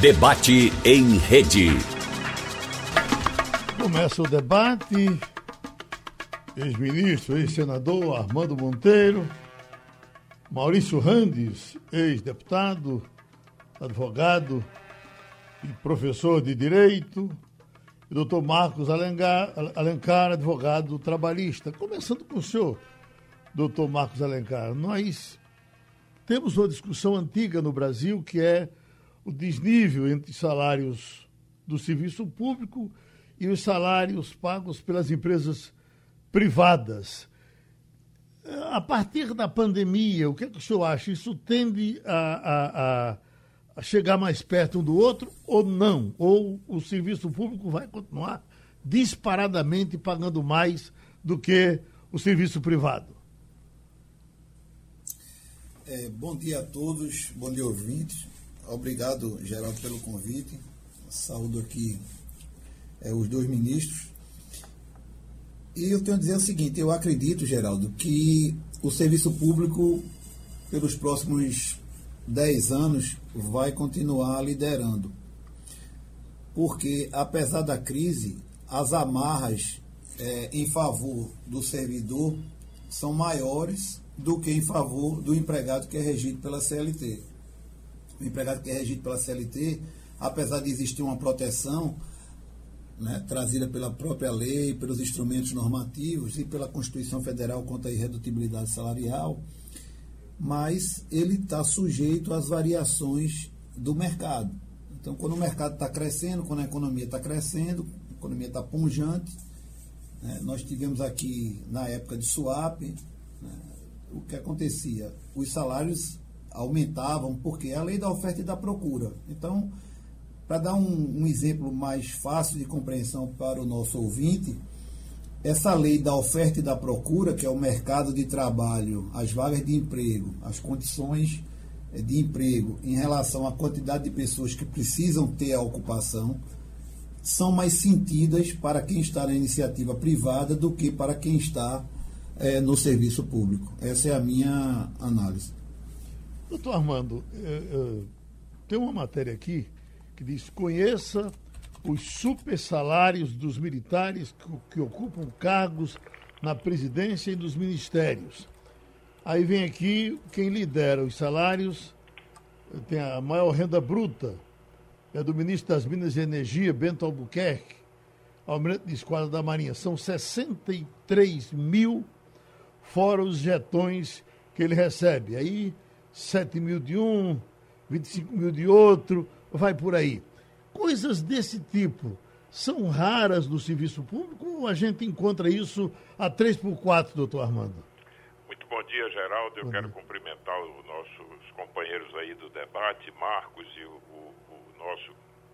Debate em rede. Começa o debate. Ex-ministro, ex-senador Armando Monteiro, Maurício Randes, ex-deputado, advogado e professor de direito, e doutor Marcos Alencar, Alencar, advogado trabalhista. Começando com o senhor, doutor Marcos Alencar, nós temos uma discussão antiga no Brasil que é o desnível entre salários do serviço público e os salários pagos pelas empresas privadas. A partir da pandemia, o que, é que o senhor acha? Isso tende a, a, a, chegar mais perto um do outro ou não? Ou o serviço público vai continuar disparadamente pagando mais do que o serviço privado? É, bom dia a todos, bom dia ouvintes. Obrigado, Geraldo, pelo convite. Saúdo aqui é, os dois ministros. E eu tenho a dizer o seguinte: eu acredito, Geraldo, que o serviço público, pelos próximos 10 anos, vai continuar liderando. Porque, apesar da crise, as amarras é, em favor do servidor são maiores do que em favor do empregado que é regido pela CLT. O empregado que é regido pela CLT, apesar de existir uma proteção né, trazida pela própria lei, pelos instrumentos normativos e pela Constituição Federal contra a irredutibilidade salarial, mas ele está sujeito às variações do mercado. Então, quando o mercado está crescendo, quando a economia está crescendo, a economia está punjante, né, nós tivemos aqui na época de swap, né, o que acontecia? Os salários aumentavam porque é a lei da oferta e da procura. Então, para dar um, um, exemplo mais fácil de compreensão para o nosso ouvinte, essa lei da oferta e da procura, que é o mercado de trabalho, as vagas de emprego, as condições eh, de emprego em relação à quantidade de pessoas que precisam ter a ocupação, são mais sentidas para quem está na iniciativa privada do que para quem está é, no serviço público. Essa é a minha análise. Doutor Armando, é, é, tem uma matéria aqui que diz: conheça os super salários dos militares que, que ocupam cargos na presidência e nos ministérios. Aí vem aqui quem lidera os salários, tem a maior renda bruta, é do ministro das Minas e Energia, Bento Albuquerque, almirante de esquadra da Marinha. São 63 mil fora os jetões que ele recebe. Aí, 7 mil de um, 25 mil de outro, vai por aí. Coisas desse tipo são raras no serviço público ou a gente encontra isso a 3 por 4 doutor Armando? Muito bom dia, Geraldo. Eu bom quero dia. cumprimentar os nossos companheiros aí do debate, Marcos e o, o, o nosso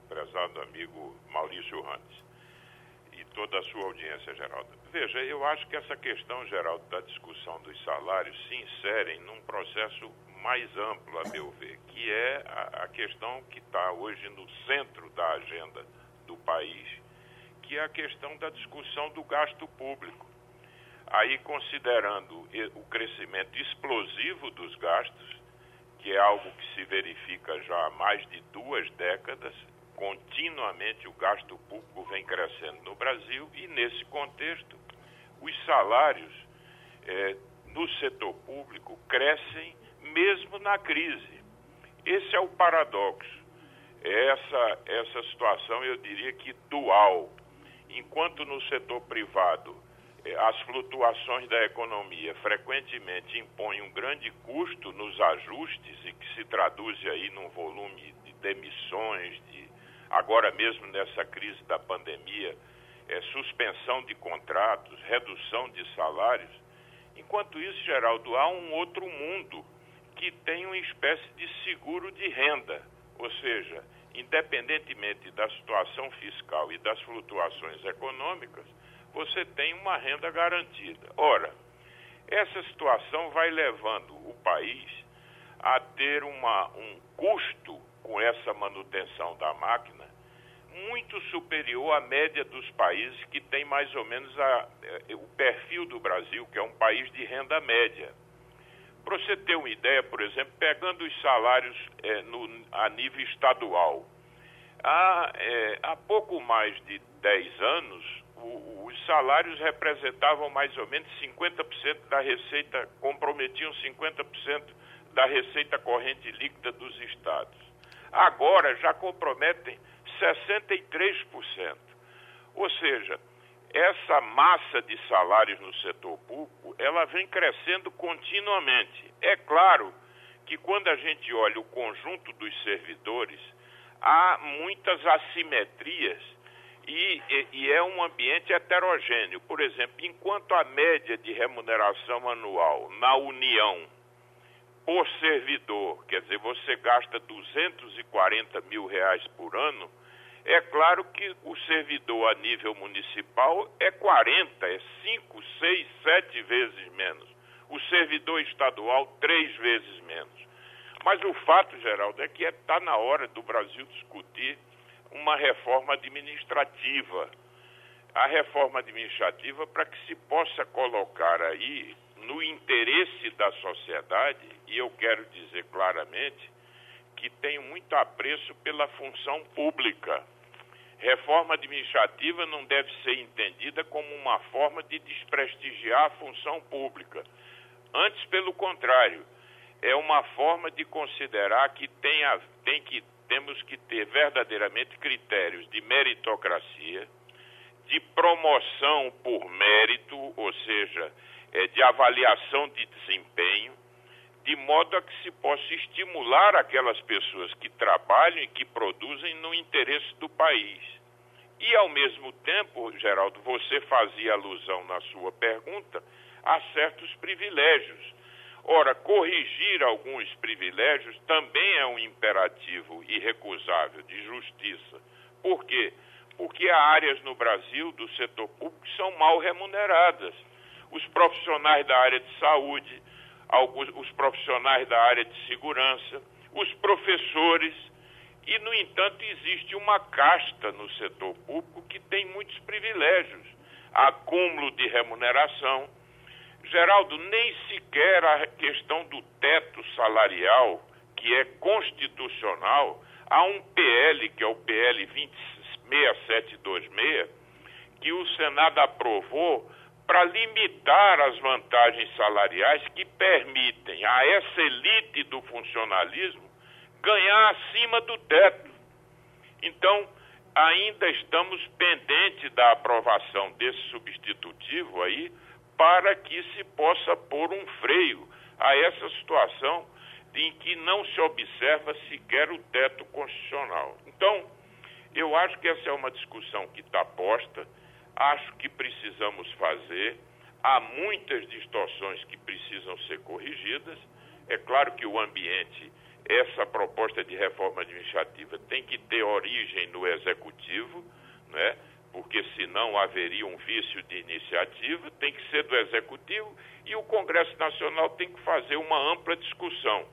prezado amigo Maurício Randes toda a sua audiência, Geraldo. Veja, eu acho que essa questão, Geraldo, da discussão dos salários se insere num processo mais amplo, a meu ver, que é a, a questão que está hoje no centro da agenda do país, que é a questão da discussão do gasto público. Aí, considerando o crescimento explosivo dos gastos, que é algo que se verifica já há mais de duas décadas, continuamente o gasto público vem crescendo no Brasil e, nesse contexto, os salários é, no setor público crescem mesmo na crise. Esse é o paradoxo. Essa, essa situação, eu diria que dual. Enquanto no setor privado é, as flutuações da economia frequentemente impõem um grande custo nos ajustes e que se traduz aí num volume de demissões, de agora mesmo nessa crise da pandemia, é, suspensão de contratos, redução de salários. Enquanto isso, Geraldo, há um outro mundo que tem uma espécie de seguro de renda, ou seja, independentemente da situação fiscal e das flutuações econômicas, você tem uma renda garantida. Ora, essa situação vai levando o país a ter uma, um custo com essa manutenção da máquina muito superior à média dos países que tem mais ou menos a, eh, o perfil do Brasil, que é um país de renda média. Para você ter uma ideia, por exemplo, pegando os salários é, no, a nível estadual, Há, é, há pouco mais de 10 anos, o, os salários representavam mais ou menos 50% da receita, comprometiam 50% da receita corrente líquida dos estados. Agora já comprometem 63%. Ou seja, essa massa de salários no setor público, ela vem crescendo continuamente. É claro que quando a gente olha o conjunto dos servidores, há muitas assimetrias e, e, e, é um ambiente heterogêneo. Por exemplo, enquanto a média de remuneração anual na União por servidor, quer dizer, você gasta 240 mil reais por ano, é claro que o servidor a nível municipal é 40, é 5, 6, 7 vezes menos. O servidor estadual, três vezes menos. Mas o fato, Geraldo, é que está é, na hora do Brasil discutir uma reforma administrativa. A reforma administrativa para que se possa colocar aí, no interesse da sociedade, e eu quero dizer claramente, que tenho muito apreço pela função pública. Reforma administrativa não deve ser entendida como uma forma de desprestigiar a função pública. Antes, pelo contrário, é uma forma de considerar que tem, a, tem que, temos que ter verdadeiramente critérios de meritocracia, de promoção por mérito, ou seja, é, de avaliação de desempenho, de modo a que se possa estimular aquelas pessoas que trabalham e que produzem no interesse do país. E, ao mesmo tempo, Geraldo, você fazia alusão na sua pergunta a certos privilégios. Ora, corrigir alguns privilégios também é um imperativo irrecusável de justiça. Por quê? Porque há áreas no Brasil do setor público que são mal remuneradas. Os profissionais da área de saúde, alguns, os profissionais da área de segurança, os professores. E, no entanto, existe uma casta no setor público que tem muitos privilégios acúmulo de remuneração. Geraldo, nem sequer a questão do teto salarial, que é constitucional, há um PL, que é o PL 26726, que o Senado aprovou para limitar as vantagens salariais que permitem a essa elite do funcionalismo ganhar acima do teto. Então, ainda estamos pendentes da aprovação desse substitutivo aí para que se possa pôr um freio a essa situação em que não se observa sequer o teto constitucional. Então, eu acho que essa é uma discussão que está posta acho que precisamos fazer. Há muitas distorções que precisam ser corrigidas. É claro que o ambiente, essa proposta de reforma administrativa tem que ter origem no executivo, né? porque senão haveria um vício de iniciativa, tem que ser do executivo e o Congresso Nacional tem que fazer uma ampla discussão.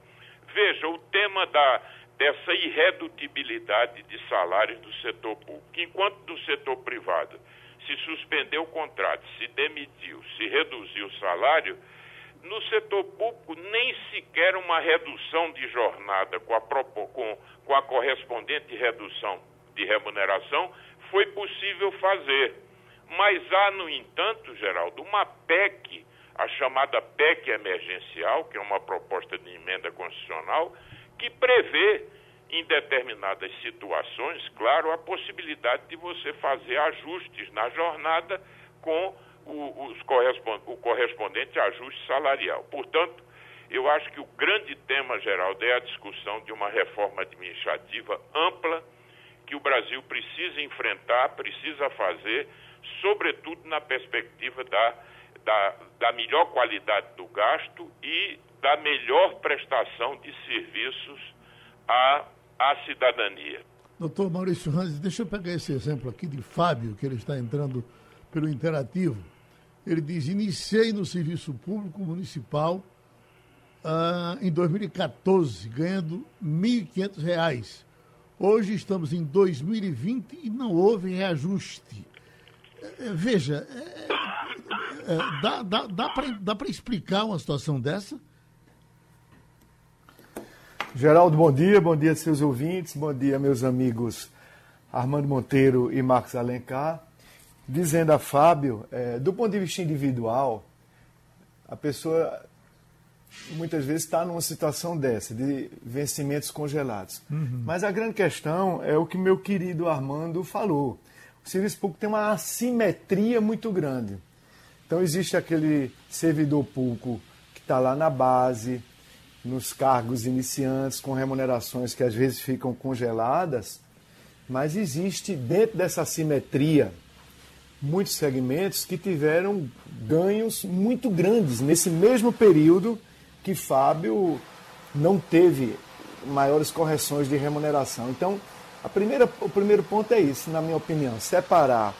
Veja, o tema da, dessa irredutibilidade de salários do setor público, enquanto do setor privado se suspendeu o contrato, se demitiu, se reduziu o salário, no setor público nem sequer uma redução de jornada com a, com, com a correspondente redução de remuneração foi possível fazer. Mas há, no entanto, Geraldo, uma PEC, a chamada PEC emergencial, que é uma proposta de emenda constitucional, que prevê em determinadas situações, claro, a possibilidade de você fazer ajustes na jornada com o, correspond, o correspondente ajuste salarial. Portanto, eu acho que o grande tema, Geraldo, é a discussão de uma reforma administrativa ampla que o Brasil precisa enfrentar, precisa fazer, sobretudo na perspectiva da, da, da melhor qualidade do gasto e da melhor prestação de serviços a à cidadania. Doutor Maurício Ranz, deixa eu pegar esse exemplo aqui de Fábio, que ele está entrando pelo interativo. Ele diz: iniciei no serviço público municipal ah, em 2014, ganhando R$ 1.500. Hoje estamos em 2020 e não houve reajuste. É, é veja, é, é, é dá, dá, dá para explicar uma situação dessa? Geraldo, bom dia, bom dia seus ouvintes, bom dia meus amigos Armando Monteiro e Marcos Alencar, dizendo a Fábio, é, do ponto de vista individual, a pessoa muitas vezes está numa situação dessa, de vencimentos congelados. Uhum. Mas a grande questão é o que meu querido Armando falou. O serviço público tem uma assimetria muito grande. Então existe aquele servidor público que está lá na base, nos cargos iniciantes, com remunerações que às vezes ficam congeladas, mas existe dentro dessa assimetria muitos segmentos que tiveram ganhos muito grandes nesse mesmo período que Fábio não teve maiores correções de remuneração. Então, a primeira, o primeiro ponto é isso, na minha opinião, separar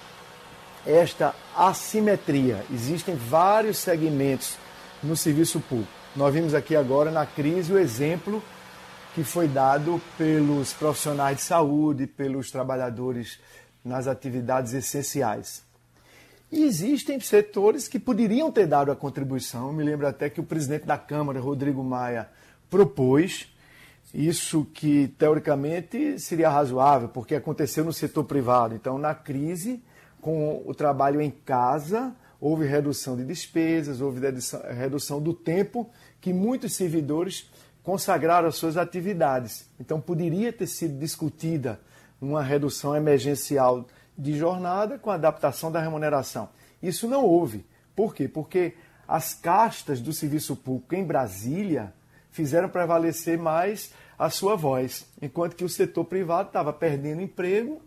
esta assimetria. Existem vários segmentos no serviço público. Nós vimos aqui agora na crise o exemplo que foi dado pelos profissionais de saúde, pelos trabalhadores nas atividades essenciais. E existem setores que poderiam ter dado a contribuição. me lembro até que o presidente da Câmara, Rodrigo Maia, propôs isso que teoricamente seria razoável, porque aconteceu no setor privado. Então, na crise, com o trabalho em casa, houve redução de despesas, houve redução do tempo que muitos servidores consagraram às suas atividades. Então, poderia ter sido discutida uma redução emergencial de jornada com adaptação da remuneração. Isso não houve. Por quê? Porque as castas do serviço público em Brasília fizeram prevalecer mais a sua voz, enquanto que o setor privado estava perdendo emprego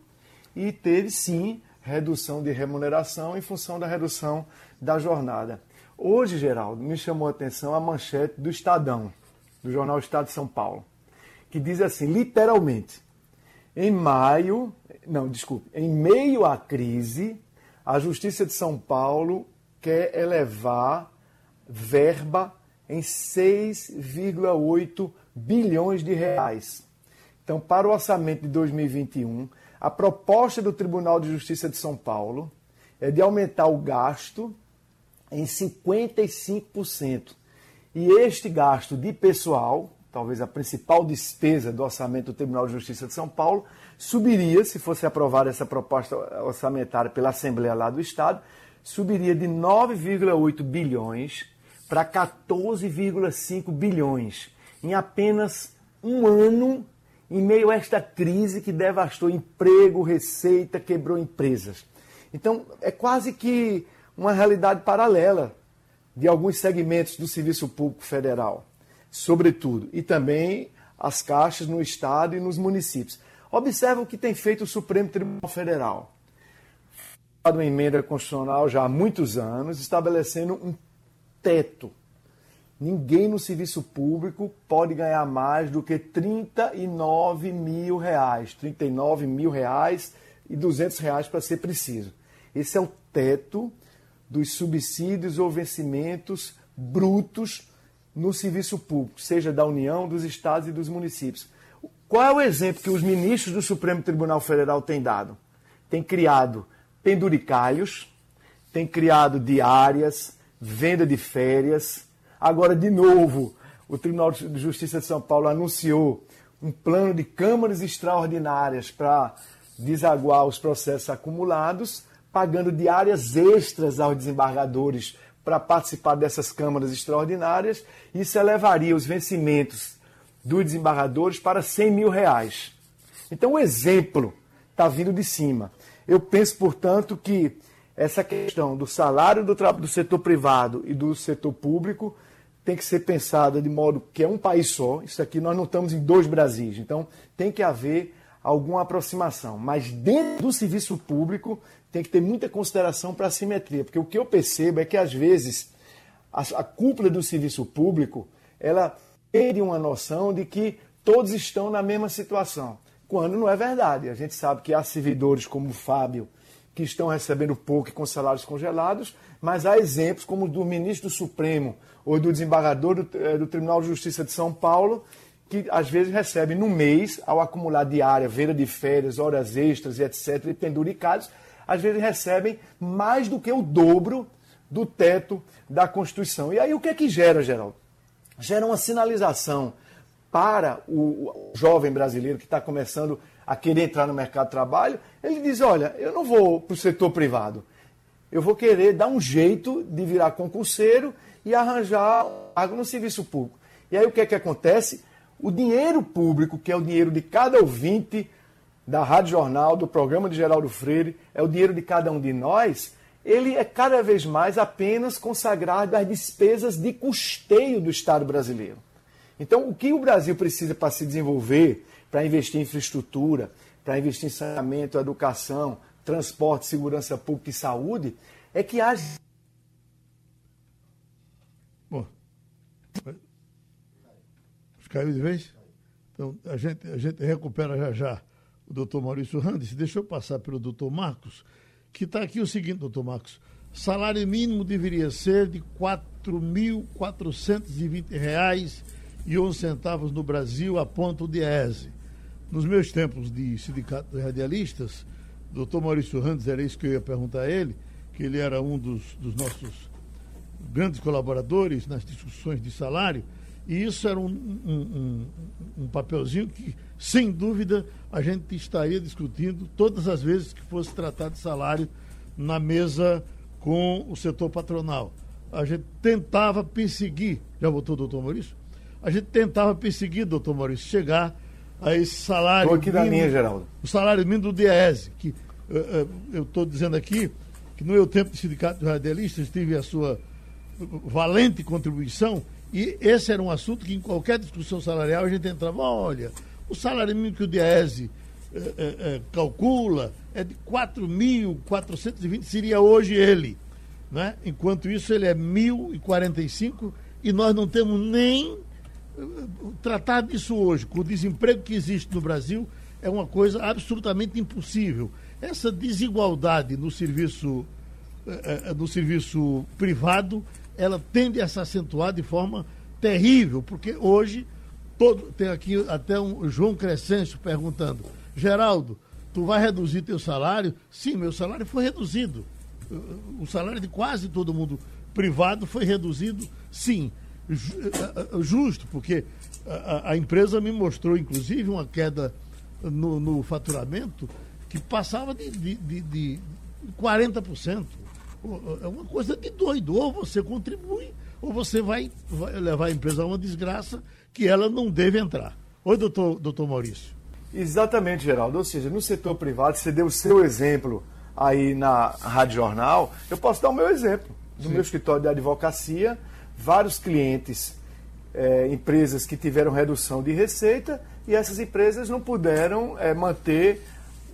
e teve sim redução de remuneração em função da redução da jornada. Hoje, Geraldo, me chamou a atenção a manchete do Estadão, do jornal Estado de São Paulo, que diz assim, literalmente: em maio, não, desculpe, em meio à crise, a Justiça de São Paulo quer elevar verba em 6,8 bilhões de reais. Então, para o orçamento de 2021, a proposta do Tribunal de Justiça de São Paulo é de aumentar o gasto em 55%. E este gasto de pessoal, talvez a principal despesa do orçamento do Tribunal de Justiça de São Paulo, subiria, se fosse aprovada essa proposta orçamentária pela Assembleia lá do Estado, subiria de 9,8 bilhões para 14,5 bilhões em apenas um ano, em meio a esta crise que devastou emprego, receita, quebrou empresas. Então, é quase que uma realidade paralela de alguns segmentos do serviço público federal sobretudo, e também as caixas no Estado e nos municípios. Observa o que tem feito o Supremo Tribunal Federal. Uma emenda constitucional já há muitos anos, estabelecendo um teto. Ninguém no serviço público pode ganhar mais do que 39 mil reais. 39 mil reais e 200 reais para ser preciso. Esse é o teto dos subsídios ou vencimentos brutos no serviço público, seja da União, dos estados e dos municípios. Qual é o exemplo que os ministros do Supremo Tribunal Federal têm dado? Tem criado penduricalhos, tem criado diárias, venda de férias. Agora, de novo, o Tribunal de Justiça de São Paulo anunciou um plano de câmaras extraordinárias para desaguar os processos acumulados, pagando diárias extras aos desembargadores para participar dessas câmaras extraordinárias, isso elevaria os vencimentos dos desembargadores para 100 mil reais. Então o exemplo está vindo de cima. Eu penso, portanto, que essa questão do salário do, do setor privado e do setor público tem que ser pensada de modo que é um país só. Isso aqui nós não estamos em dois Brasis. Então tem que haver alguma aproximação. Mas dentro do serviço público tem que ter muita consideração para a simetria, porque o que eu percebo é que às vezes a, a cúpula do serviço público ela perde uma noção de que todos estão na mesma situação, quando não é verdade. A gente sabe que há servidores como o Fábio que estão recebendo pouco e com salários congelados, mas há exemplos como o do ministro do Supremo ou do desembargador do, eh, do Tribunal de Justiça de São Paulo que às vezes recebem no mês, ao acumular diária, venda de férias, horas extras etc., e penduricados, às vezes recebem mais do que o dobro do teto da Constituição. E aí o que é que gera, Geraldo? Gera uma sinalização para o jovem brasileiro que está começando a querer entrar no mercado de trabalho, ele diz: olha, eu não vou para o setor privado, eu vou querer dar um jeito de virar concurseiro e arranjar algo no serviço público. E aí o que é que acontece? O dinheiro público, que é o dinheiro de cada ouvinte da Rádio Jornal, do programa de Geraldo Freire, é o dinheiro de cada um de nós, ele é cada vez mais apenas consagrado às despesas de custeio do Estado brasileiro. Então, o que o Brasil precisa para se desenvolver, para investir em infraestrutura, para investir em saneamento, educação, transporte, segurança pública e saúde, é que haja. Bom, caiu de vez? Então, a gente, a gente recupera já já o doutor Maurício Randes. Deixa eu passar pelo doutor Marcos, que está aqui o seguinte, doutor Marcos. Salário mínimo deveria ser de R$ 4.420 e 11 centavos no Brasil, aponta o DIESE. Nos meus tempos de sindicato de radialistas, doutor Maurício Randes, era isso que eu ia perguntar a ele, que ele era um dos, dos nossos grandes colaboradores nas discussões de salário, e isso era um, um, um, um, papelzinho que, sem dúvida, a gente estaria discutindo todas as vezes que fosse tratado de salário na mesa com o setor patronal. A gente tentava perseguir, já votou o doutor Maurício? A gente tentava perseguir, doutor Maurício, chegar a esse salário. Estou aqui mínimo, da minha, Geraldo. O salário mínimo do DIESE, que uh, uh, eu estou dizendo aqui que no meu tempo de sindicato de radialistas tive a sua valente contribuição e esse era um assunto que em qualquer discussão salarial a gente entrava, olha, o salário mínimo que o DIESE eh, eh, eh, calcula é de 4.420, seria hoje ele. Né? Enquanto isso, ele é 1.045 e nós não temos nem eh, tratado disso hoje. Com o desemprego que existe no Brasil, é uma coisa absolutamente impossível. Essa desigualdade no serviço, eh, no serviço privado ela tende a se acentuar de forma terrível, porque hoje todo, tem aqui até um João Crescêncio perguntando, Geraldo, tu vai reduzir teu salário? Sim, meu salário foi reduzido. O salário de quase todo mundo privado foi reduzido, sim. Justo, porque a, a empresa me mostrou, inclusive, uma queda no, no faturamento que passava de, de, de, de 40% é uma coisa de doido. Ou você contribui, ou você vai, vai levar a empresa a uma desgraça que ela não deve entrar. Oi, doutor, doutor Maurício. Exatamente, Geraldo. Ou seja, no setor privado, você deu o seu exemplo aí na Rádio Jornal, eu posso dar o meu exemplo. No Sim. meu escritório de advocacia, vários clientes, é, empresas que tiveram redução de receita e essas empresas não puderam é, manter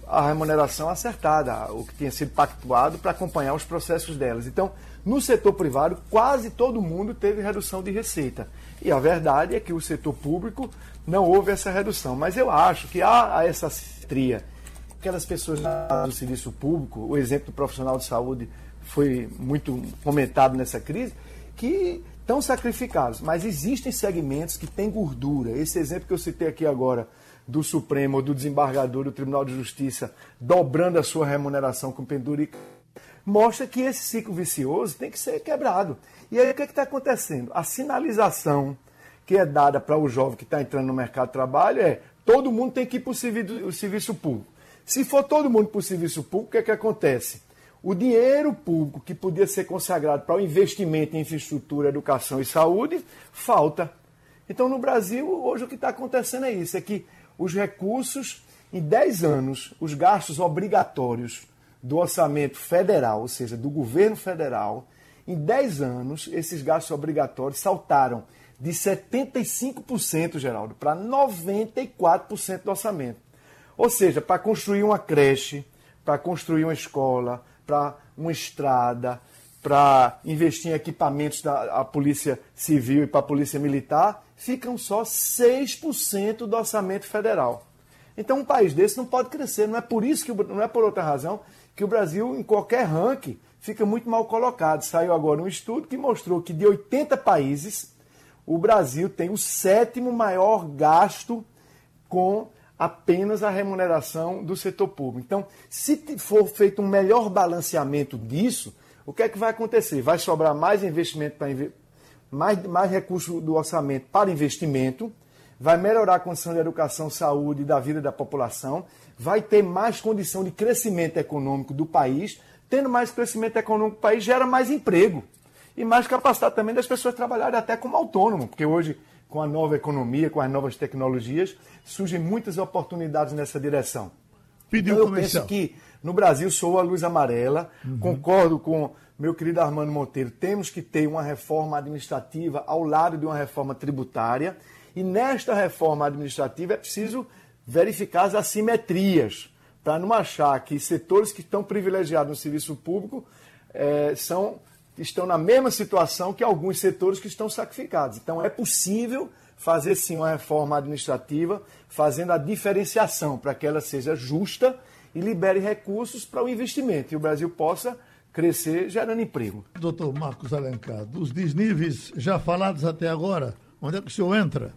a remuneração acertada, o que tinha sido pactuado para acompanhar os processos delas. Então, no setor privado, quase todo mundo teve redução de receita. E a verdade é que o setor público não houve essa redução. Mas eu acho que há essa simetria. Aquelas pessoas do serviço público, o exemplo do profissional de saúde foi muito comentado nessa crise, que estão sacrificados. Mas existem segmentos que têm gordura. Esse exemplo que eu citei aqui agora do Supremo ou do desembargador do Tribunal de Justiça dobrando a sua remuneração com pendurica, mostra que esse ciclo vicioso tem que ser quebrado. E aí o que é está acontecendo? A sinalização que é dada para o jovem que está entrando no mercado de trabalho é todo mundo tem que ir para o serviço público. Se for todo mundo para o serviço público, o que é que acontece? O dinheiro público que podia ser consagrado para o investimento em infraestrutura, educação e saúde, falta. Então, no Brasil, hoje o que está acontecendo é isso: é que os recursos, em 10 anos, os gastos obrigatórios do orçamento federal, ou seja, do governo federal, em 10 anos, esses gastos obrigatórios saltaram de 75%, Geraldo, para 94% do orçamento. Ou seja, para construir uma creche, para construir uma escola, para uma estrada, para investir em equipamentos da Polícia Civil e para a Polícia Militar, ficam só 6% do orçamento federal. Então um país desse não pode crescer, não é por isso que não é por outra razão que o Brasil em qualquer ranking fica muito mal colocado. Saiu agora um estudo que mostrou que de 80 países, o Brasil tem o sétimo maior gasto com apenas a remuneração do setor público. Então, se for feito um melhor balanceamento disso, o que é que vai acontecer? Vai sobrar mais investimento para mais, mais recursos do orçamento para investimento, vai melhorar a condição de educação, saúde e da vida da população, vai ter mais condição de crescimento econômico do país, tendo mais crescimento econômico do país gera mais emprego e mais capacidade também das pessoas trabalharem até como autônomo, porque hoje com a nova economia, com as novas tecnologias, surgem muitas oportunidades nessa direção. Pediu então, eu comercial. penso que no Brasil sou a luz amarela, uhum. concordo com meu querido Armando Monteiro, temos que ter uma reforma administrativa ao lado de uma reforma tributária, e nesta reforma administrativa é preciso verificar as assimetrias, para não achar que setores que estão privilegiados no serviço público é, são, estão na mesma situação que alguns setores que estão sacrificados. Então é possível fazer sim uma reforma administrativa, fazendo a diferenciação para que ela seja justa e libere recursos para o investimento e o Brasil possa crescer gerando emprego. Doutor Marcos Alencar, dos desníveis já falados até agora, onde é que o senhor entra?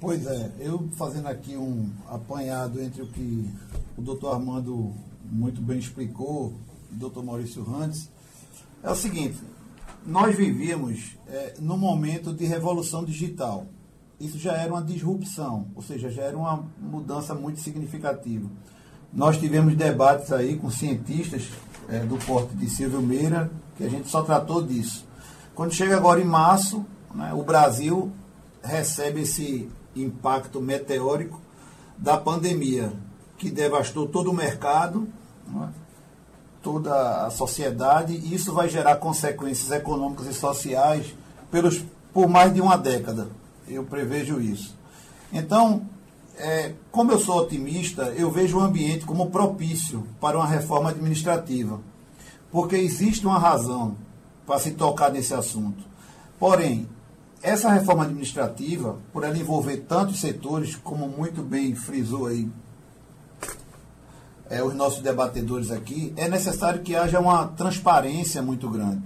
Pois é, eu fazendo aqui um apanhado entre o que o doutor Armando muito bem explicou e o doutor Maurício Rantes, é o seguinte, nós vivíamos é, no momento de revolução digital. Isso já era uma disrupção, ou seja, já era uma mudança muito significativa. Nós tivemos debates aí com cientistas é, do porte de Silvio Meira, que a gente só tratou disso. Quando chega agora em março, né, o Brasil recebe esse impacto meteórico da pandemia, que devastou todo o mercado, né, toda a sociedade, e isso vai gerar consequências econômicas e sociais pelos, por mais de uma década. Eu prevejo isso. Então, é, como eu sou otimista, eu vejo o ambiente como propício para uma reforma administrativa, porque existe uma razão para se tocar nesse assunto. Porém, essa reforma administrativa, por ela envolver tantos setores, como muito bem frisou aí é, os nossos debatedores aqui, é necessário que haja uma transparência muito grande.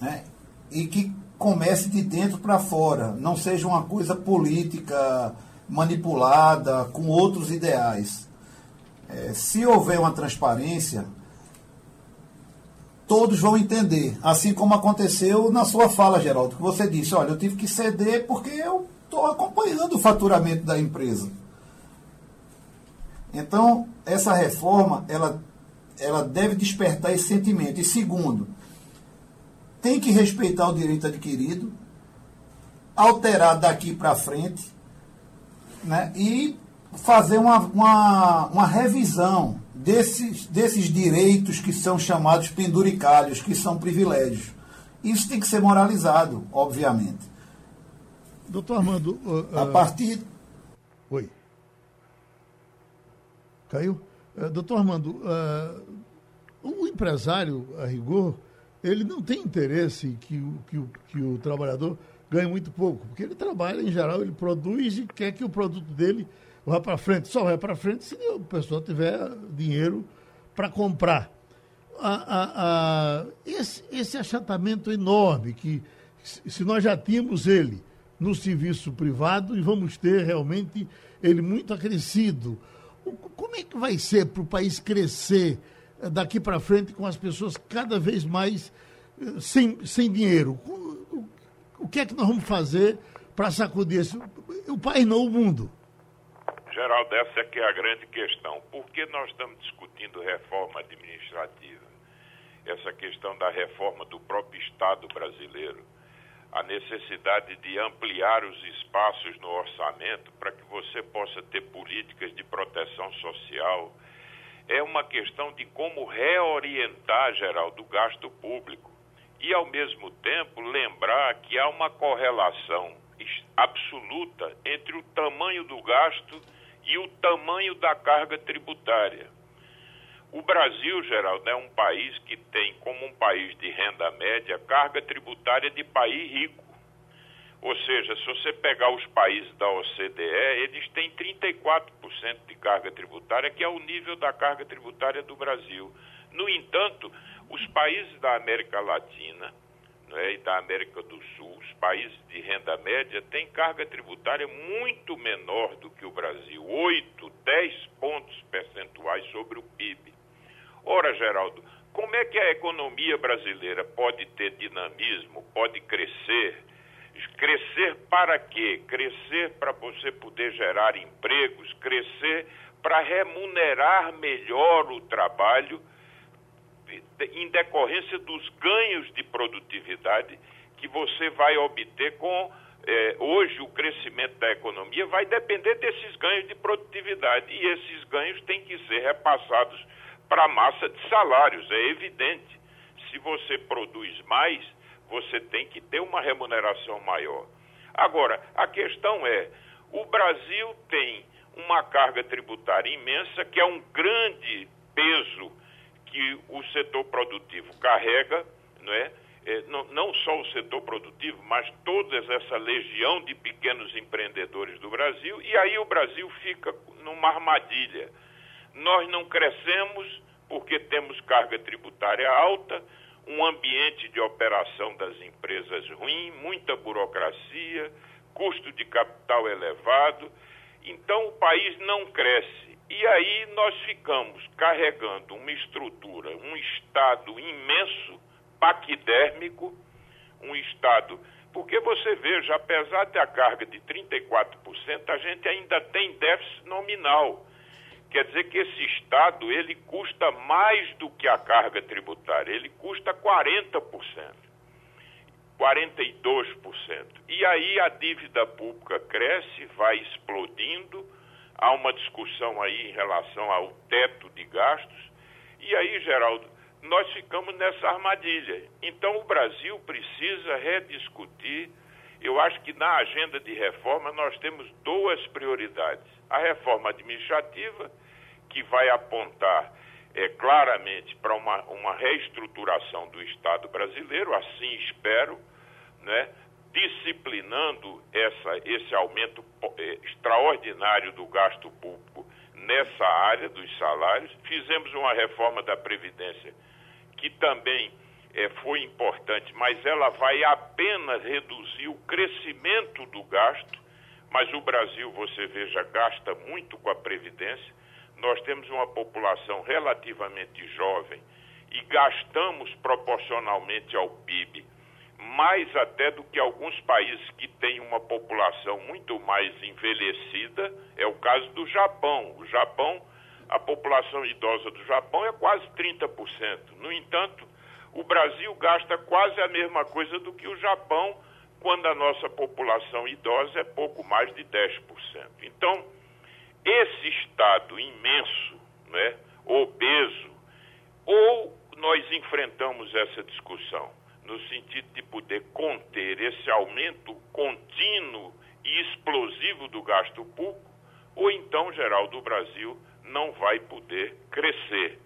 Né? E que comece de dentro para fora, não seja uma coisa política manipulada com outros ideais. É, se houver uma transparência, todos vão entender, assim como aconteceu na sua fala, Geraldo, que você disse, olha, eu tive que ceder porque eu estou acompanhando o faturamento da empresa. Então, essa reforma, ela, ela deve despertar esse sentimento. E segundo, tem que respeitar o direito adquirido, alterar daqui para frente, né, e fazer uma, uma, uma revisão desses, desses direitos que são chamados penduricalhos, que são privilégios. Isso tem que ser moralizado, obviamente. Doutor Armando. Uh, uh... A partir. Oi. Caiu? Uh, doutor Armando, uh, o empresário, a rigor, ele não tem interesse que o, que o, que o trabalhador ganha muito pouco, porque ele trabalha, em geral, ele produz e quer que o produto dele vá para frente. Só vai para frente se o pessoal tiver dinheiro para comprar. A, esse, esse achatamento enorme que, se nós já tínhamos ele no serviço privado e vamos ter realmente ele muito acrescido, como é que vai ser para o país crescer eh, daqui para frente com as pessoas cada vez mais eh, sem, sem dinheiro? o que é que nós vamos fazer para sacudir esse, o país, não o mundo? Geraldo, essa é que é a grande questão. Por que nós estamos discutindo reforma administrativa? Essa questão da reforma do próprio Estado brasileiro, a necessidade de ampliar os espaços no orçamento para que você possa ter políticas de proteção social, é uma questão de como reorientar, Geraldo, o gasto público e, ao mesmo tempo, lembrar que há uma correlação absoluta entre o tamanho do gasto e o tamanho da carga tributária. O Brasil, Geraldo, é um país que tem, como um país de renda média, carga tributária de país rico. Ou seja, se você pegar os países da OCDE, eles têm 34% de carga tributária, que é o nível da carga tributária do Brasil. No entanto, os países da América Latina né, e da América do Sul, os países de renda média, têm carga tributária muito menor do que o Brasil, 8, 10 pontos percentuais sobre o PIB. Ora, Geraldo, como é que a economia brasileira pode ter dinamismo, pode crescer, Crescer para quê? Crescer para você poder gerar empregos, crescer para remunerar melhor o trabalho em decorrência dos ganhos de produtividade que você vai obter com é, hoje o crescimento da economia vai depender desses ganhos de produtividade e esses ganhos têm que ser repassados para a massa de salários, é evidente. Se você produz mais, você tem que ter uma remuneração maior. Agora, a questão é: o Brasil tem uma carga tributária imensa, que é um grande peso que o setor produtivo carrega, não é? É, não, só o setor produtivo, mas toda essa legião de pequenos empreendedores do Brasil, e aí o Brasil fica numa armadilha. Nós não crescemos porque temos carga tributária alta, um ambiente de operação das empresas ruim, muita burocracia, custo de capital elevado. Então o país não cresce. E aí nós ficamos carregando uma estrutura, um Estado imenso, paquidérmico, um Estado. Porque você veja, apesar de a carga de 34%, a gente ainda tem déficit nominal. Quer dizer que esse Estado ele custa mais do que a carga tributária, ele custa 40%, 42%. E aí a dívida pública cresce, vai explodindo, há uma discussão aí em relação ao teto de gastos, e aí, Geraldo, nós ficamos nessa armadilha. Então o Brasil precisa rediscutir. Eu acho que na agenda de reforma nós temos duas prioridades: a reforma administrativa que vai apontar é, claramente para uma, uma reestruturação do Estado brasileiro, assim espero, né, disciplinando essa, esse aumento é, extraordinário do gasto público nessa área dos salários. Fizemos uma reforma da Previdência que também é, foi importante, mas ela vai apenas reduzir o crescimento do gasto. Mas o Brasil, você veja, gasta muito com a Previdência nós temos uma população relativamente jovem e gastamos proporcionalmente ao PIB mais até do que alguns países que têm uma população muito mais envelhecida, é o caso do Japão. O Japão, a população idosa do Japão é quase 30%. No entanto, o Brasil gasta quase a mesma coisa do que o Japão, quando a nossa população idosa é pouco mais de 10%. Então, esse Estado imenso, né, obeso, ou nós enfrentamos essa discussão no sentido de poder conter esse aumento contínuo e explosivo do gasto público, ou então, geral do Brasil não vai poder crescer.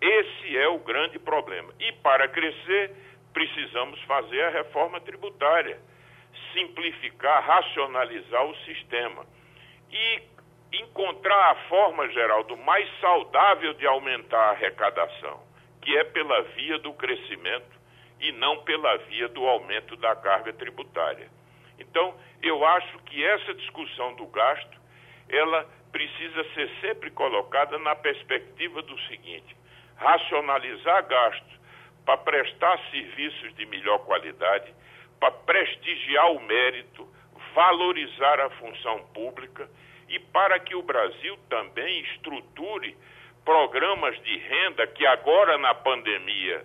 Esse é o grande problema. E para crescer, precisamos fazer a reforma tributária, simplificar, racionalizar o sistema. E encontrar a forma, Geraldo, mais saudável de aumentar a arrecadação, que é pela via do crescimento e não pela via do aumento da carga tributária. Então, eu acho que essa discussão do gasto, ela precisa ser sempre colocada na perspectiva do seguinte: racionalizar gasto para prestar serviços de melhor qualidade, para prestigiar o mérito, valorizar a função pública e para que o Brasil também estruture programas de renda que agora na pandemia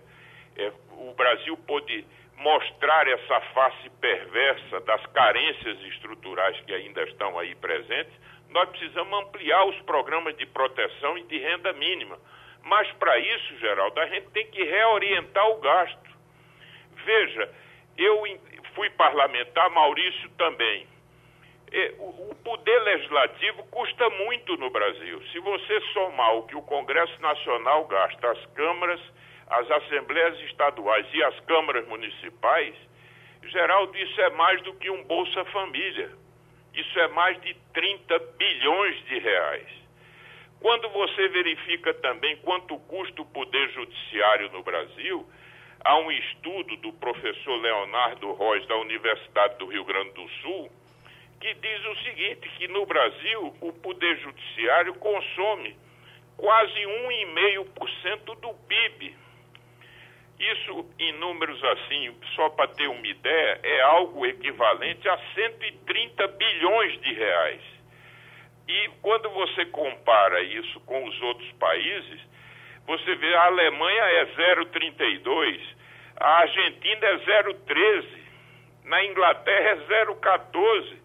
é, o Brasil pôde mostrar essa face perversa das carências estruturais que ainda estão aí presentes, nós precisamos ampliar os programas de proteção e de renda mínima. Mas para isso, Geraldo, a gente tem que reorientar o gasto. Veja, eu fui parlamentar, Maurício também. É, o poder legislativo custa muito no Brasil. Se você somar o que o Congresso Nacional gasta, as câmaras, as assembleias estaduais e as câmaras municipais, Geraldo, isso é mais do que um Bolsa Família. Isso é mais de 30 bilhões de reais. Quando você verifica também quanto custa o poder judiciário no Brasil, há um estudo do professor Leonardo Rois, da Universidade do Rio Grande do Sul, que diz o seguinte, que no Brasil o poder judiciário consome quase 1,5% do PIB. Isso, em números assim, só para ter uma ideia, é algo equivalente a 130 bilhões de reais. E quando você compara isso com os outros países, você vê a Alemanha é 0,32, a Argentina é 0,13, na Inglaterra é 0,14.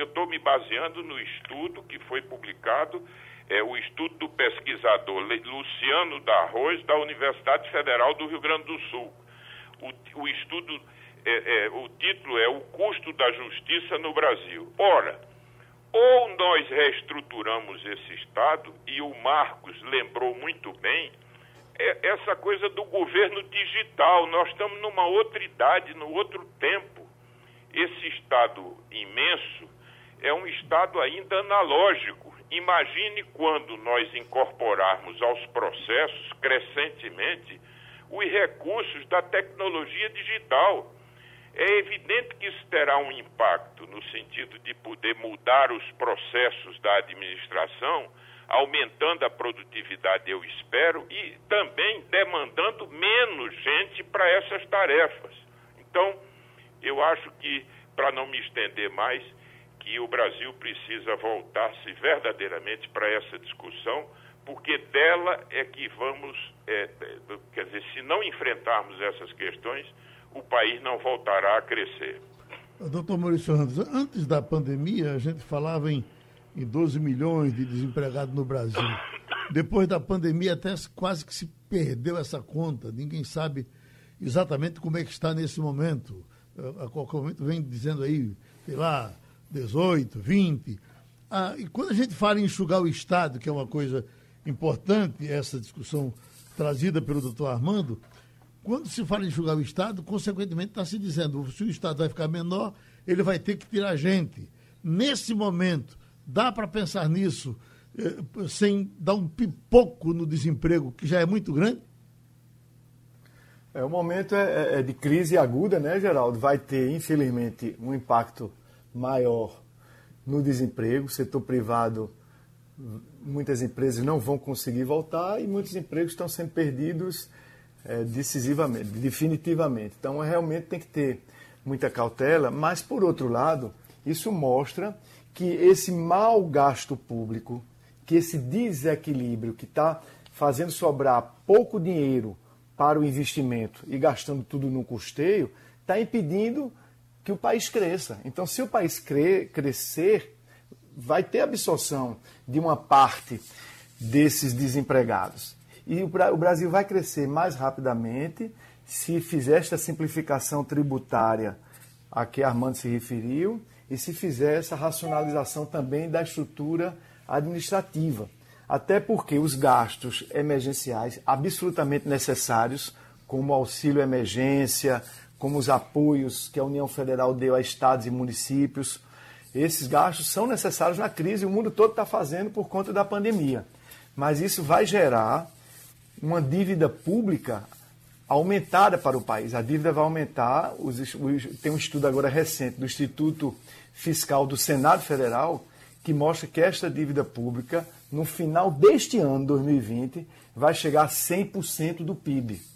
Eu estou me baseando no estudo que foi publicado é o estudo do pesquisador Luciano da Arroz, da Universidade Federal do Rio Grande do Sul. O, o estudo, é, é, o título é O Custo da Justiça no Brasil. Ora, ou nós reestruturamos esse Estado, e o Marcos lembrou muito bem, é essa coisa do governo digital. Nós estamos numa outra idade, no outro tempo. Esse Estado imenso é um Estado ainda analógico Imagine quando nós incorporarmos aos processos crescentemente os recursos da tecnologia digital. É evidente que isso terá um impacto no sentido de poder mudar os processos da administração, aumentando a produtividade, eu espero, e também demandando menos gente para essas tarefas. Então, eu acho que, para não me estender mais, que o Brasil precisa voltar-se verdadeiramente para essa discussão, porque dela é que vamos, é, é, quer dizer, se não enfrentarmos essas questões, o país não voltará a crescer. Doutor Maurício Randes, antes da pandemia, a gente falava em, em 12 milhões de desempregados no Brasil. Depois da pandemia, até quase que se perdeu essa conta. Ninguém sabe exatamente como é que está nesse momento. A qualquer momento vem dizendo aí, sei lá, 18, 20. Ah, e quando a gente fala em enxugar o Estado, que é uma coisa importante, essa discussão trazida pelo doutor Armando, quando se fala em enxugar o Estado, consequentemente está se dizendo, se o Estado vai ficar menor, ele vai ter que tirar gente. Nesse momento, dá para pensar nisso eh, sem dar um pipoco no desemprego, que já é muito grande? É, o momento é, é, é de crise aguda, né, Geraldo? Vai ter, infelizmente, um impacto maior no desemprego. Setor privado, muitas empresas não vão conseguir voltar e muitos empregos estão sendo perdidos é, decisivamente, definitivamente. Então, realmente tem que ter muita cautela, mas, por outro lado, isso mostra que esse mau gasto público, que esse desequilíbrio que está fazendo sobrar pouco dinheiro para o investimento e gastando tudo no custeio, está impedindo que o país cresça. Então, se o país cre crescer, vai ter absorção de uma parte desses desempregados. E o, o Brasil vai crescer mais rapidamente se fizer esta simplificação tributária a que Armando se referiu e se fizer essa racionalização também da estrutura administrativa. Até porque os gastos emergenciais absolutamente necessários, como auxílio emergência, como os apoios que a União Federal deu a estados e municípios. Esses gastos são necessários na crise o mundo todo está fazendo por conta da pandemia. Mas isso vai gerar uma dívida pública aumentada para o país. A dívida vai aumentar. tem um estudo agora recente do Instituto Fiscal do Senado Federal que mostra que esta dívida pública, no final deste ano, 2020, vai chegar a 100% do PIB.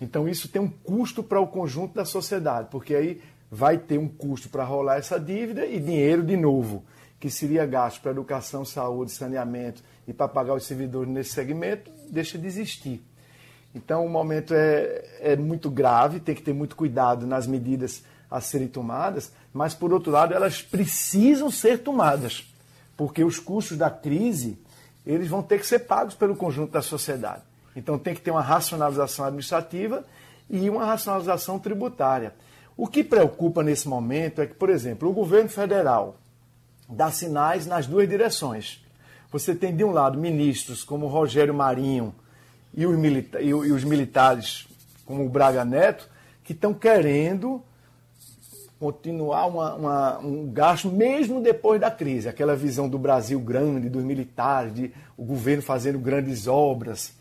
Então isso tem um custo para o conjunto da sociedade, porque aí vai ter um custo para rolar essa dívida e dinheiro de novo, que seria gasto para educação, saúde, saneamento e para pagar os servidores nesse segmento, deixa de existir. Então o momento é, é muito grave, tem que ter muito cuidado nas medidas a serem tomadas, mas por outro lado elas precisam ser tomadas, porque os custos da crise eles vão ter que ser pagos pelo conjunto da sociedade. Então tem que ter uma racionalização administrativa e uma racionalização tributária. O que preocupa nesse momento é que, por exemplo, o governo federal dá sinais nas duas direções. Você tem, de um lado, ministros como Rogério Marinho e os, milita e os militares, como o Braga Neto, que estão querendo continuar uma, uma, um gasto mesmo depois da crise. Aquela visão do Brasil grande, dos militares, de o governo fazendo grandes obras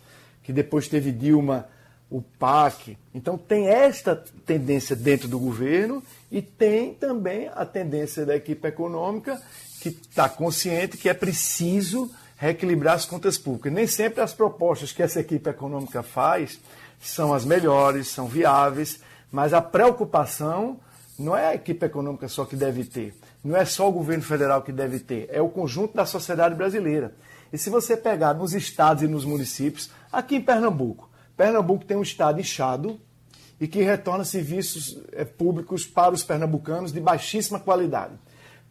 que depois teve Dilma, o PAC. Então tem esta tendência dentro do governo e tem também a tendência da equipe econômica que está consciente que é preciso reequilibrar as contas públicas. Nem sempre as propostas que essa equipe econômica faz são as melhores, são viáveis, mas a preocupação não é a equipe econômica só que deve ter, não é só o governo federal que deve ter, é o conjunto da sociedade brasileira. E se você pegar nos estados e nos municípios, aqui em Pernambuco, Pernambuco tem um estado inchado e que retorna serviços eh, públicos para os pernambucanos de baixíssima qualidade.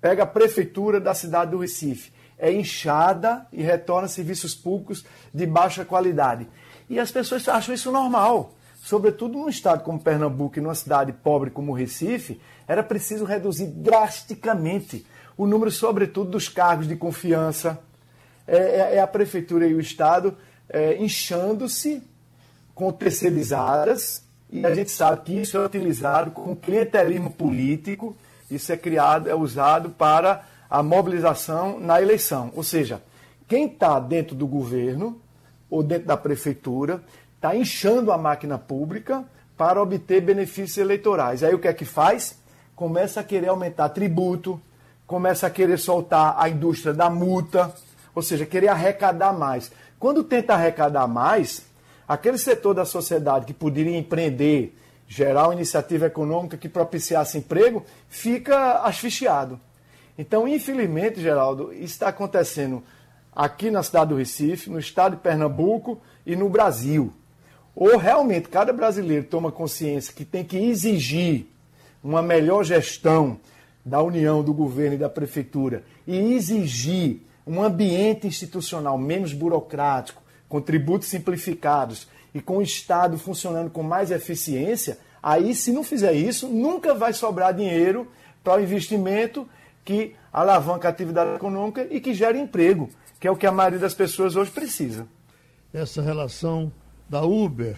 Pega a prefeitura da cidade do Recife, é inchada e retorna serviços públicos de baixa qualidade. E as pessoas acham isso normal. Sobretudo num estado como Pernambuco e numa cidade pobre como Recife, era preciso reduzir drasticamente o número, sobretudo, dos cargos de confiança. É, é, é a prefeitura e o Estado é, inchando-se com terceirizadas, e a gente sabe que isso é utilizado como clientelismo político, isso é criado, é usado para a mobilização na eleição. Ou seja, quem está dentro do governo ou dentro da prefeitura está inchando a máquina pública para obter benefícios eleitorais. Aí o que é que faz? Começa a querer aumentar tributo, começa a querer soltar a indústria da multa, ou seja, querer arrecadar mais. Quando tenta arrecadar mais, aquele setor da sociedade que poderia empreender, gerar uma iniciativa econômica que propiciasse emprego, fica asfixiado. Então, infelizmente, Geraldo, isso está acontecendo aqui na cidade do Recife, no estado de Pernambuco e no Brasil. Ou realmente cada brasileiro toma consciência que tem que exigir uma melhor gestão da União, do governo e da prefeitura e exigir um ambiente institucional menos burocrático, com tributos simplificados e com o Estado funcionando com mais eficiência, aí, se não fizer isso, nunca vai sobrar dinheiro para o investimento que alavanca a atividade econômica e que gera emprego, que é o que a maioria das pessoas hoje precisa. Essa relação da Uber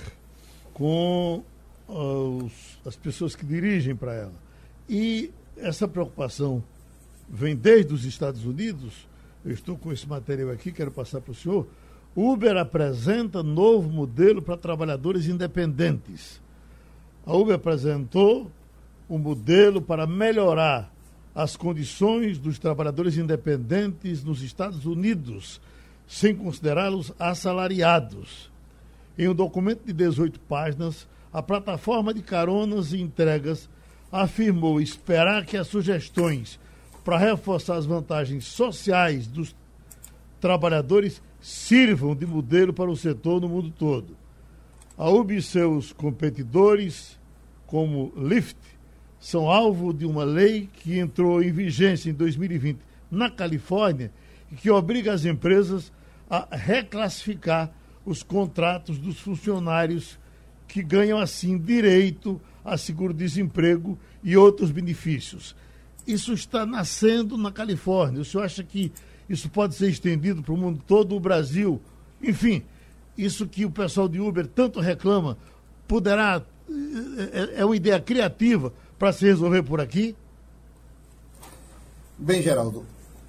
com uh, os, as pessoas que dirigem para ela. E essa preocupação vem desde os Estados Unidos. Eu estou com esse material aqui, quero passar para o senhor. Uber apresenta novo modelo para trabalhadores independentes. A Uber apresentou um modelo para melhorar as condições dos trabalhadores independentes nos Estados Unidos, sem considerá-los assalariados. Em um documento de 18 páginas, a plataforma de caronas e entregas afirmou esperar que as sugestões para reforçar as vantagens sociais dos trabalhadores sirvam de modelo para o setor no mundo todo. A Uber e seus competidores, como Lyft, são alvo de uma lei que entrou em vigência em 2020 na Califórnia e que obriga as empresas a reclassificar os contratos dos funcionários que ganham assim direito a seguro-desemprego e outros benefícios. Isso está nascendo na Califórnia. O senhor acha que isso pode ser estendido para o mundo todo, o Brasil? Enfim, isso que o pessoal de Uber tanto reclama, poderá. É, é uma ideia criativa para se resolver por aqui? Bem, Geraldo,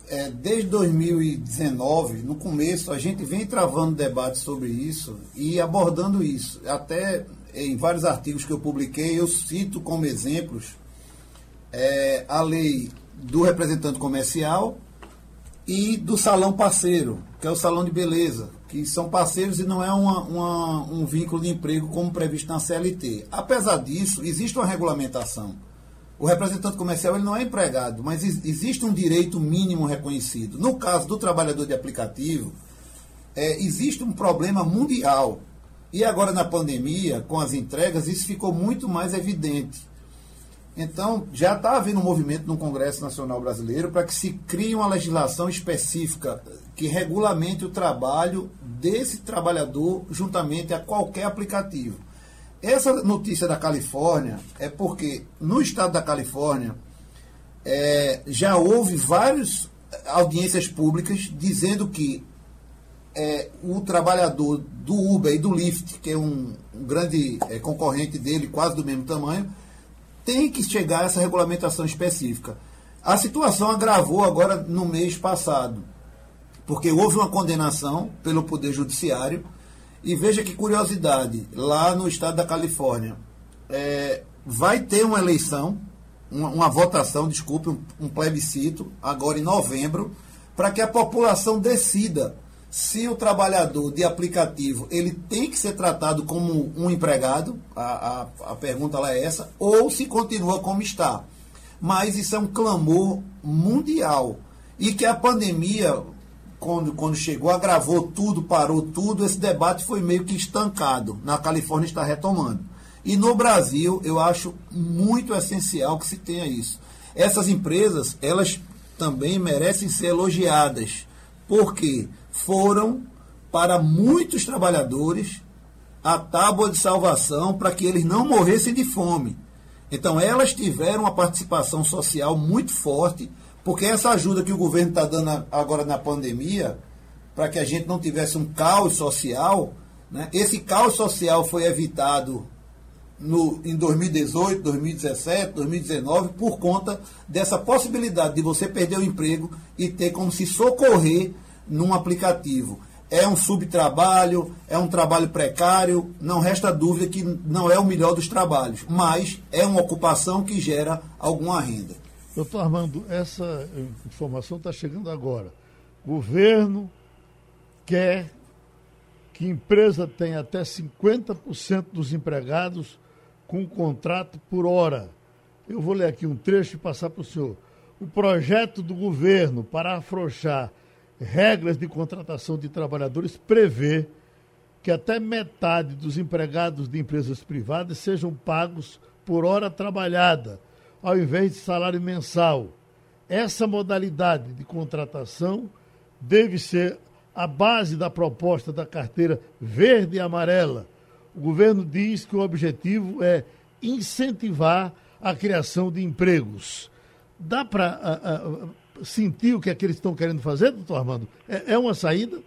é, desde 2019, no começo, a gente vem travando debate sobre isso e abordando isso. Até em vários artigos que eu publiquei, eu cito como exemplos é, a lei do representante comercial e do salão parceiro, que é o salão de beleza, que são parceiros e não é uma, uma, um vínculo de emprego como previsto na CLT. Apesar disso, existe uma regulamentação. O representante comercial ele não é empregado, mas existe um direito mínimo reconhecido. No caso do trabalhador de aplicativo, é, existe um problema mundial. E agora na pandemia, com as entregas, isso ficou muito mais evidente. Então, já está havendo um movimento no Congresso Nacional Brasileiro para que se crie uma legislação específica que regulamente o trabalho desse trabalhador juntamente a qualquer aplicativo. Essa notícia da Califórnia é porque no estado da Califórnia é, já houve várias audiências públicas dizendo que é, o trabalhador do Uber e do Lyft, que é um, um grande é, concorrente dele, quase do mesmo tamanho, tem que chegar essa regulamentação específica. A situação agravou agora no mês passado, porque houve uma condenação pelo Poder Judiciário. E veja que curiosidade, lá no estado da Califórnia, é, vai ter uma eleição, uma, uma votação, desculpe, um, um plebiscito, agora em novembro, para que a população decida se o trabalhador de aplicativo ele tem que ser tratado como um empregado, a, a, a pergunta lá é essa, ou se continua como está. Mas isso é um clamor mundial. E que a pandemia, quando, quando chegou, agravou tudo, parou tudo, esse debate foi meio que estancado. Na Califórnia está retomando. E no Brasil, eu acho muito essencial que se tenha isso. Essas empresas, elas também merecem ser elogiadas, porque foram para muitos trabalhadores a tábua de salvação para que eles não morressem de fome. Então, elas tiveram uma participação social muito forte, porque essa ajuda que o governo está dando agora na pandemia, para que a gente não tivesse um caos social, né? esse caos social foi evitado no, em 2018, 2017, 2019, por conta dessa possibilidade de você perder o emprego e ter como se socorrer num aplicativo. É um subtrabalho, é um trabalho precário, não resta dúvida que não é o melhor dos trabalhos, mas é uma ocupação que gera alguma renda. Doutor Armando, essa informação está chegando agora. Governo quer que empresa tenha até 50% dos empregados com contrato por hora. Eu vou ler aqui um trecho e passar para o senhor. O projeto do governo para afrouxar regras de contratação de trabalhadores prevê que até metade dos empregados de empresas privadas sejam pagos por hora trabalhada, ao invés de salário mensal. Essa modalidade de contratação deve ser a base da proposta da carteira verde e amarela, o governo diz que o objetivo é incentivar a criação de empregos. Dá para sentir o que é que eles estão querendo fazer, doutor Armando? É, é uma saída?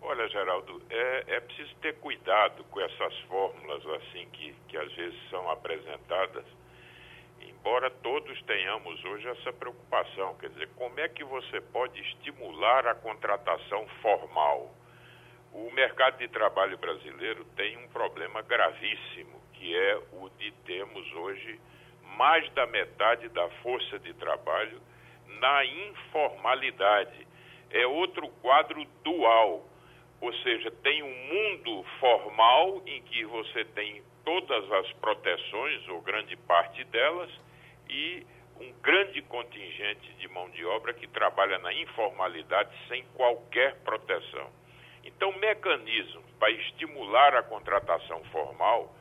Olha, Geraldo, é, é, preciso ter cuidado com essas fórmulas assim que, que às vezes são apresentadas, embora todos tenhamos hoje essa preocupação. Quer dizer, como é que você pode estimular a contratação formal? O mercado de trabalho brasileiro tem um problema gravíssimo, que é o de termos hoje mais da metade da força de trabalho na informalidade. É outro quadro dual, ou seja, tem um mundo formal em que você tem todas as proteções, ou grande parte delas, e um grande contingente de mão de obra que trabalha na informalidade sem qualquer proteção. Então, mecanismos para estimular a contratação formal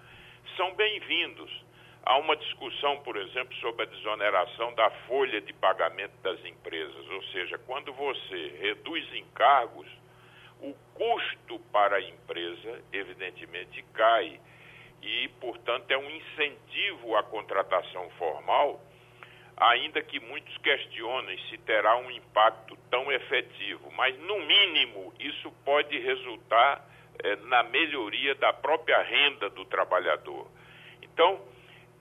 são bem-vindos. Há uma discussão, por exemplo, sobre a desoneração da folha de pagamento das empresas, ou seja, quando você reduz encargos, o custo para a empresa, evidentemente, cai. E, portanto, é um incentivo à contratação formal ainda que muitos questionem se terá um impacto tão efetivo, mas no mínimo isso pode resultar eh, na melhoria da própria renda do trabalhador. Então,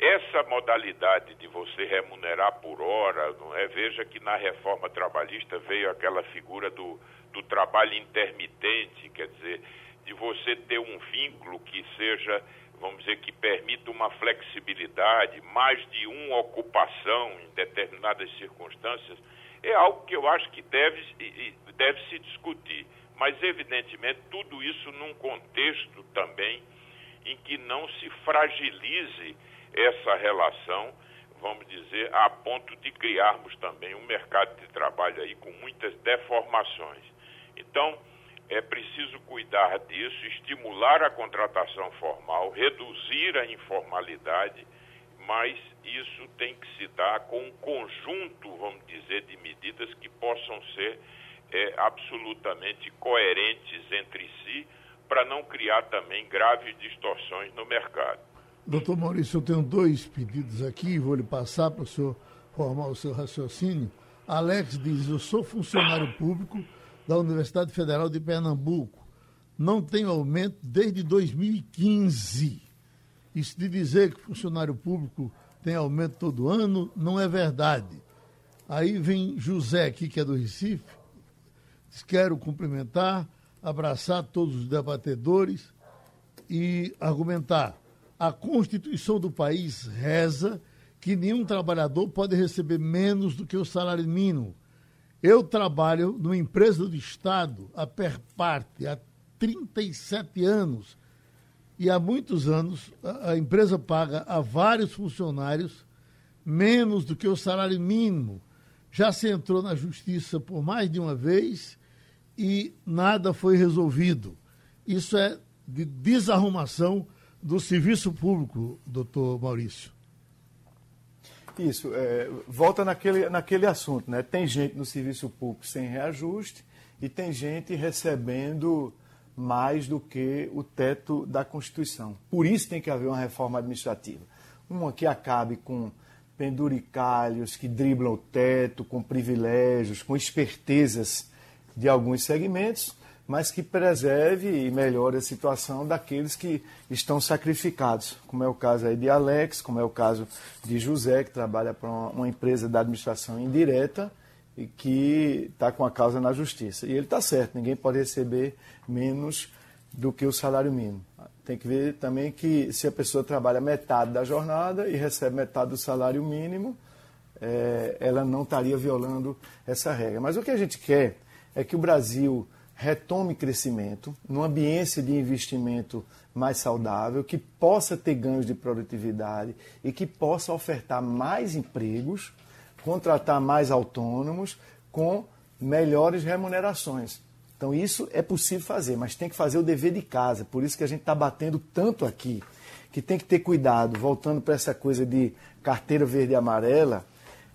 essa modalidade de você remunerar por hora, não é? veja que na reforma trabalhista veio aquela figura do, do trabalho intermitente, quer dizer, de você ter um vínculo que seja vamos dizer, que permita uma flexibilidade, mais de uma ocupação em determinadas circunstâncias, é algo que eu acho que deve, deve se discutir. Mas, evidentemente, tudo isso num contexto também em que não se fragilize essa relação, vamos dizer, a ponto de criarmos também um mercado de trabalho aí com muitas deformações. Então, é preciso cuidar disso, estimular a contratação formal, reduzir a informalidade, mas isso tem que se dar com um conjunto, vamos dizer, de medidas que possam ser é, absolutamente coerentes entre si, para não criar também graves distorções no mercado. Doutor Maurício, eu tenho dois pedidos aqui, vou lhe passar para o senhor formar o seu raciocínio. Alex diz: Eu sou funcionário público da Universidade Federal de Pernambuco. Não tem aumento desde 2015. Isso de dizer que funcionário público tem aumento todo ano não é verdade. Aí vem José aqui, que é do Recife, diz, quero cumprimentar, abraçar todos os debatedores e argumentar. A Constituição do país reza que nenhum trabalhador pode receber menos do que o salário mínimo Eu trabalho numa empresa do Estado, a Perparte, há 37 anos. E há muitos anos a, empresa paga a vários funcionários menos do que o salário mínimo. Já se entrou na justiça por mais de uma vez e nada foi resolvido. Isso é de desarrumação do serviço público, doutor Maurício. Isso, é, volta naquele, naquele assunto, né? Tem gente no serviço público sem reajuste e tem gente recebendo mais do que o teto da Constituição. Por isso tem que haver uma reforma administrativa. Uma que acabe com penduricalhos que driblam o teto, com privilégios, com espertezas de alguns segmentos, mas que preserve e melhore a situação daqueles que estão sacrificados, como é o caso aí de Alex, como é o caso de José, que trabalha para uma empresa da administração indireta e que está com a causa na justiça. E ele está certo, ninguém pode receber menos do que o salário mínimo. Tem que ver também que se a pessoa trabalha metade da jornada e recebe metade do salário mínimo, é, ela não estaria violando essa regra. Mas o que a gente quer é que o Brasil retome crescimento, num ambiente de investimento mais saudável, que possa ter ganhos de produtividade e que possa ofertar mais empregos, contratar mais autônomos com melhores remunerações. Então isso é possível fazer, mas tem que fazer o dever de casa. Por isso que a gente está batendo tanto aqui, que tem que ter cuidado, voltando para essa coisa de carteira verde e amarela,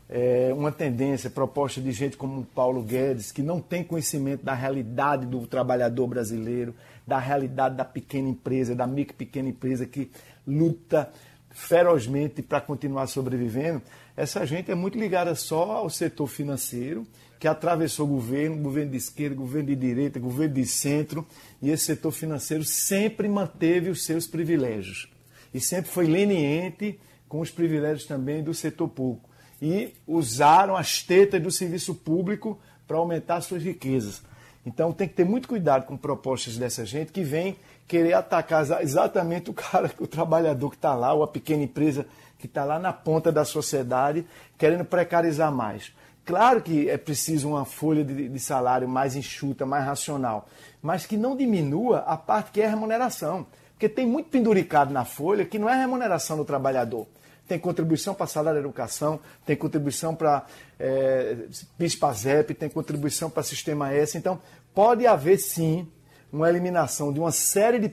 é, uma tendência proposta de gente como Paulo Guedes, que não tem conhecimento da realidade do trabalhador brasileiro, da realidade da pequena empresa, da micro pequena empresa que luta ferozmente para continuar sobrevivendo. Essa gente é muito ligada só ao setor financeiro, que atravessou governo, governo de esquerda, governo de direita, governo de centro, e esse setor financeiro sempre manteve os seus privilégios. E sempre foi leniente com os privilégios também do setor público e usaram as tetas do serviço público para aumentar suas riquezas. Então tem que ter muito cuidado com propostas dessa gente que vem querer atacar exatamente o cara, o trabalhador que está lá, ou a pequena empresa que está lá na ponta da sociedade, querendo precarizar mais. Claro que é preciso uma folha de, de salário mais enxuta, mais racional, mas que não diminua a parte que é remuneração. Porque tem muito penduricado na folha que não é remuneração do trabalhador tem contribuição para salário da educação, tem contribuição para é, PIS-PASEP, tem contribuição para Sistema S. Então, pode haver sim uma eliminação de uma série de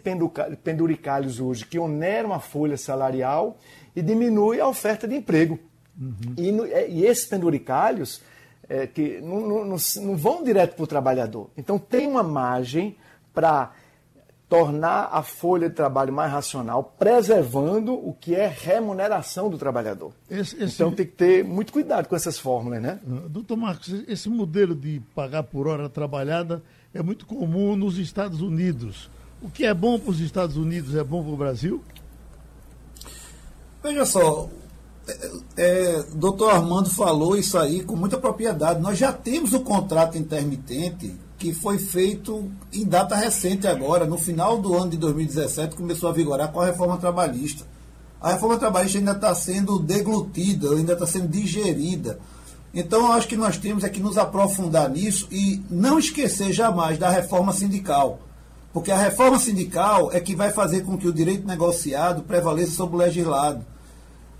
penduricalhos hoje que oneram a folha salarial e diminui a oferta de emprego. Uhum. E, no, é, e, esses penduricalhos é, que não, não, não, não vão direto para o trabalhador. Então, tem uma margem para tornar a folha de trabalho mais racional, preservando o que é remuneração do trabalhador. Esse, esse... Então tem que ter muito cuidado com essas fórmulas, né? Doutor Marcos, esse modelo de pagar por hora trabalhada é muito comum nos Estados Unidos. O que é bom para os Estados Unidos é bom para o Brasil? Veja só, é, é, doutor Armando falou isso aí com muita propriedade. Nós já temos o contrato intermitente que foi feito em data recente agora, no final do ano de 2017, começou a vigorar com a reforma trabalhista. A reforma trabalhista ainda está sendo deglutida, ainda está sendo digerida. Então, eu acho que nós temos é que nos aprofundar nisso e não esquecer jamais da reforma sindical. Porque a reforma sindical é que vai fazer com que o direito negociado prevaleça sobre o legislado.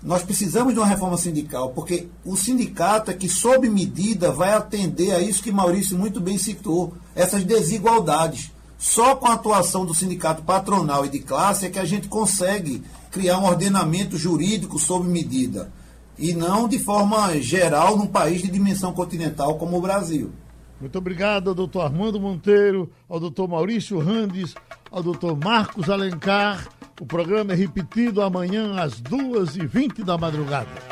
Nós precisamos de uma reforma sindical, porque o sindicato é que, sob medida, vai atender a isso que Maurício muito bem citou, essas desigualdades. Só com a atuação do sindicato patronal e de classe é que a gente consegue criar um ordenamento jurídico sob medida. E não de forma geral num país de dimensão continental como o Brasil. Muito obrigado doutor Armando Monteiro, ao doutor Maurício Randes, ao doutor Marcos Alencar o programa é repetido amanhã às 2h20 da madrugada.